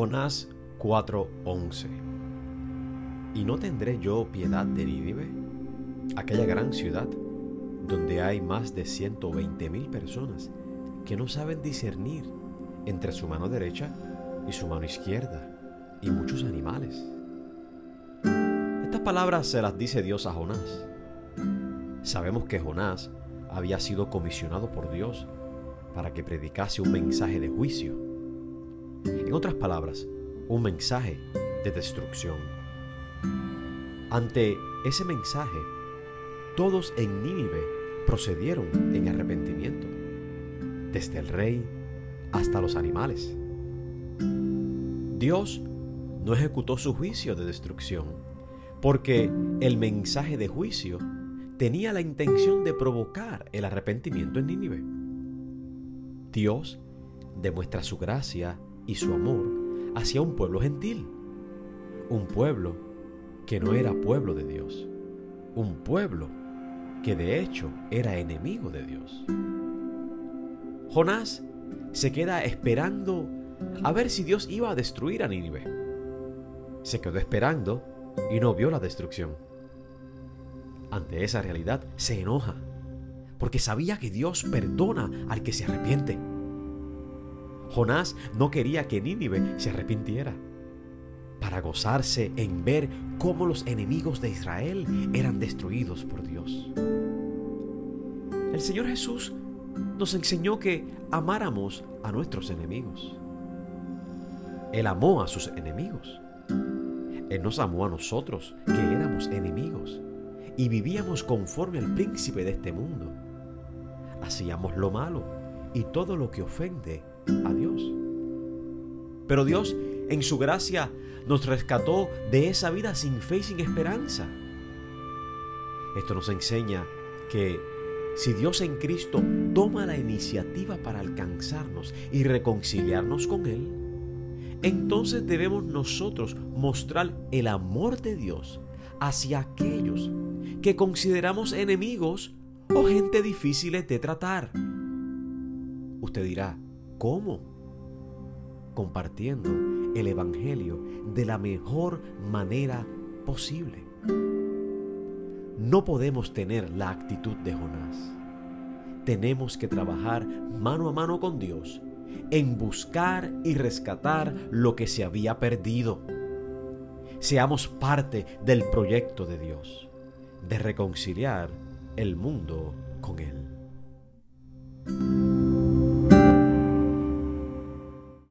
Jonás 4:11 ¿Y no tendré yo piedad de Nínive, aquella gran ciudad donde hay más de 120 mil personas que no saben discernir entre su mano derecha y su mano izquierda y muchos animales? Estas palabras se las dice Dios a Jonás. Sabemos que Jonás había sido comisionado por Dios para que predicase un mensaje de juicio en otras palabras, un mensaje de destrucción. Ante ese mensaje, todos en Nínive procedieron en arrepentimiento, desde el rey hasta los animales. Dios no ejecutó su juicio de destrucción, porque el mensaje de juicio tenía la intención de provocar el arrepentimiento en Nínive. Dios demuestra su gracia y su amor hacia un pueblo gentil, un pueblo que no era pueblo de Dios, un pueblo que de hecho era enemigo de Dios. Jonás se queda esperando a ver si Dios iba a destruir a Nínive. Se quedó esperando y no vio la destrucción. Ante esa realidad se enoja, porque sabía que Dios perdona al que se arrepiente. Jonás no quería que Nínive se arrepintiera, para gozarse en ver cómo los enemigos de Israel eran destruidos por Dios. El Señor Jesús nos enseñó que amáramos a nuestros enemigos. Él amó a sus enemigos. Él nos amó a nosotros, que éramos enemigos, y vivíamos conforme al príncipe de este mundo. Hacíamos lo malo y todo lo que ofende a Dios. Pero Dios, en su gracia, nos rescató de esa vida sin fe y sin esperanza. Esto nos enseña que si Dios en Cristo toma la iniciativa para alcanzarnos y reconciliarnos con Él, entonces debemos nosotros mostrar el amor de Dios hacia aquellos que consideramos enemigos o gente difícil de tratar. Usted dirá, ¿Cómo? Compartiendo el Evangelio de la mejor manera posible. No podemos tener la actitud de Jonás. Tenemos que trabajar mano a mano con Dios en buscar y rescatar lo que se había perdido. Seamos parte del proyecto de Dios, de reconciliar el mundo con Él.